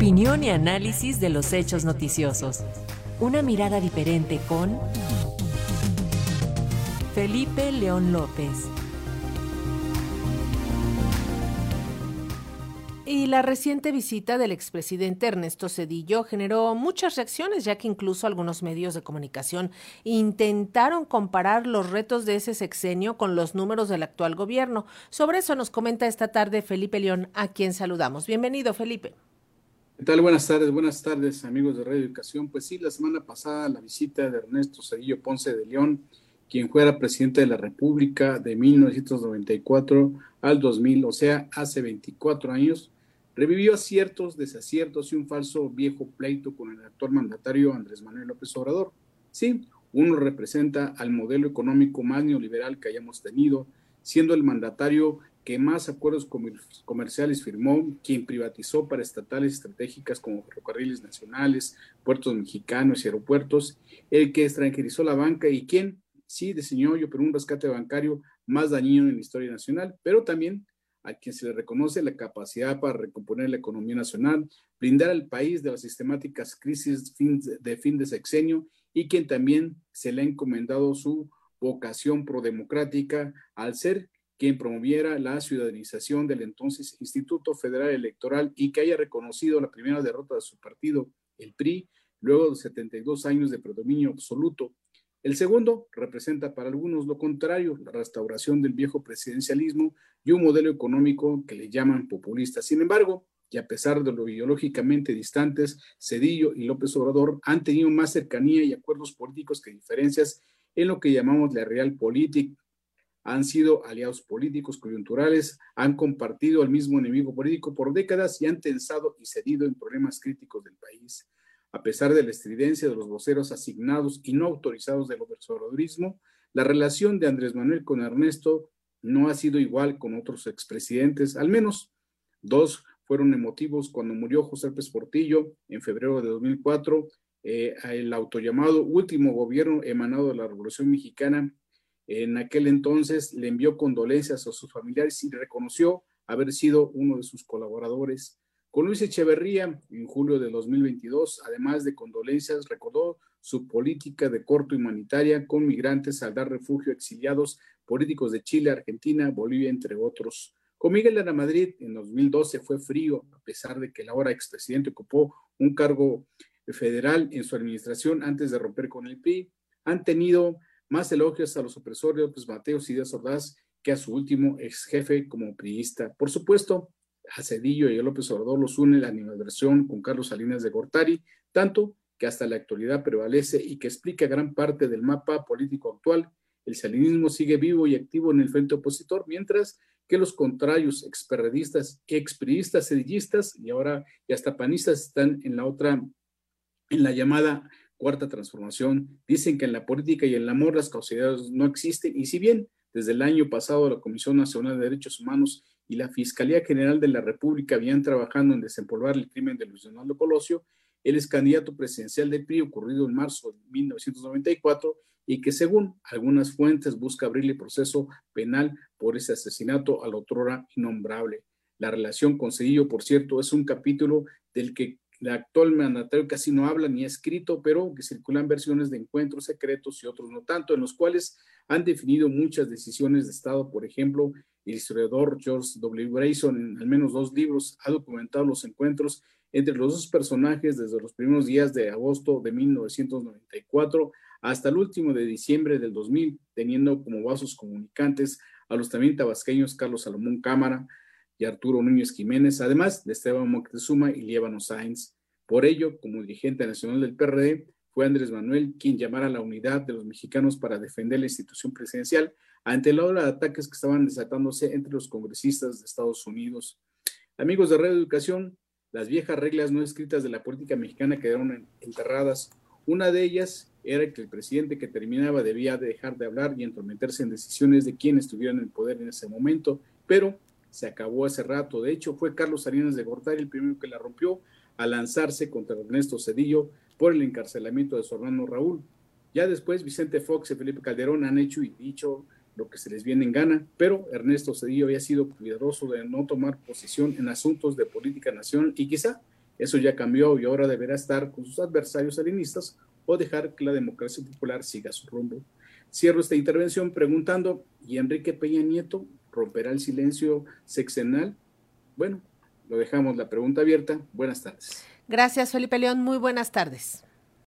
Opinión y análisis de los hechos noticiosos. Una mirada diferente con Felipe León López. Y la reciente visita del expresidente Ernesto Cedillo generó muchas reacciones, ya que incluso algunos medios de comunicación intentaron comparar los retos de ese sexenio con los números del actual gobierno. Sobre eso nos comenta esta tarde Felipe León, a quien saludamos. Bienvenido, Felipe. ¿Qué tal? Buenas tardes, buenas tardes, amigos de Radio Educación. Pues sí, la semana pasada la visita de Ernesto Cedillo Ponce de León, quien fuera presidente de la República de 1994 al 2000, o sea, hace 24 años, revivió aciertos, desaciertos y un falso viejo pleito con el actual mandatario Andrés Manuel López Obrador. Sí, uno representa al modelo económico más neoliberal que hayamos tenido, siendo el mandatario que más acuerdos comerciales firmó, quien privatizó para estatales estratégicas como ferrocarriles nacionales, puertos mexicanos y aeropuertos, el que extranjerizó la banca y quien sí diseñó y operó un rescate bancario más dañino en la historia nacional, pero también a quien se le reconoce la capacidad para recomponer la economía nacional, brindar al país de las sistemáticas crisis de fin de sexenio y quien también se le ha encomendado su vocación prodemocrática al ser quien promoviera la ciudadanización del entonces Instituto Federal Electoral y que haya reconocido la primera derrota de su partido, el PRI, luego de 72 años de predominio absoluto. El segundo representa para algunos lo contrario, la restauración del viejo presidencialismo y un modelo económico que le llaman populista. Sin embargo, y a pesar de lo ideológicamente distantes, Cedillo y López Obrador han tenido más cercanía y acuerdos políticos que diferencias en lo que llamamos la realpolitik, han sido aliados políticos coyunturales, han compartido el mismo enemigo político por décadas y han tensado y cedido en problemas críticos del país. A pesar de la estridencia de los voceros asignados y no autorizados del obradorismo, la relación de Andrés Manuel con Ernesto no ha sido igual con otros expresidentes, al menos dos fueron emotivos cuando murió José López Portillo en febrero de 2004, eh, el autollamado último gobierno emanado de la Revolución Mexicana en aquel entonces le envió condolencias a sus familiares y reconoció haber sido uno de sus colaboradores. Con Luis Echeverría, en julio de 2022, además de condolencias, recordó su política de corto humanitaria con migrantes al dar refugio a exiliados políticos de Chile, Argentina, Bolivia, entre otros. Con Miguel la Madrid, en 2012 fue frío, a pesar de que el ahora expresidente ocupó un cargo federal en su administración antes de romper con el PRI. Han tenido más elogios a los opresores pues Mateos y Díaz Ordaz que a su último ex jefe como priista. Por supuesto, a Cedillo y a López Obrador los une la animadversión con Carlos Salinas de Gortari, tanto que hasta la actualidad prevalece y que explica gran parte del mapa político actual. El salinismo sigue vivo y activo en el frente opositor, mientras que los contrarios, experredistas, expriistas, cedillistas y ahora y hasta panistas están en la otra, en la llamada cuarta transformación, dicen que en la política y en el amor las causalidades no existen y si bien desde el año pasado la Comisión Nacional de Derechos Humanos y la Fiscalía General de la República habían trabajando en desempolvar el crimen de Luis Donaldo Colosio, él es candidato presidencial del PRI ocurrido en marzo de 1994 y que según algunas fuentes busca abrirle proceso penal por ese asesinato al otrora innombrable. La relación con Cedillo, por cierto, es un capítulo del que la actual mandatario casi no habla ni ha escrito, pero que circulan versiones de encuentros secretos y otros no tanto, en los cuales han definido muchas decisiones de Estado. Por ejemplo, el historiador George W. Grayson, en al menos dos libros, ha documentado los encuentros entre los dos personajes desde los primeros días de agosto de 1994 hasta el último de diciembre del 2000, teniendo como vasos comunicantes a los también tabasqueños Carlos Salomón Cámara, y Arturo Núñez Jiménez, además de Esteban Moctezuma y Liébano Sáenz. Por ello, como dirigente nacional del PRD, fue Andrés Manuel quien llamara a la unidad de los mexicanos para defender la institución presidencial ante la ola de ataques que estaban desatándose entre los congresistas de Estados Unidos. Amigos de Red Educación, las viejas reglas no escritas de la política mexicana quedaron enterradas. Una de ellas era que el presidente que terminaba debía dejar de hablar y entrometerse en decisiones de quienes en el poder en ese momento, pero se acabó hace rato. De hecho, fue Carlos Salinas de Gortari el primero que la rompió al lanzarse contra Ernesto Cedillo por el encarcelamiento de su hermano Raúl. Ya después Vicente Fox y Felipe Calderón han hecho y dicho lo que se les viene en gana, pero Ernesto Cedillo había sido cuidadoso de no tomar posición en asuntos de política nacional y quizá Eso ya cambió y ahora deberá estar con sus adversarios salinistas o dejar que la democracia popular siga su rumbo. Cierro esta intervención preguntando, ¿y Enrique Peña Nieto romperá el silencio sexenal? Bueno, lo dejamos la pregunta abierta. Buenas tardes. Gracias, Felipe León. Muy buenas tardes.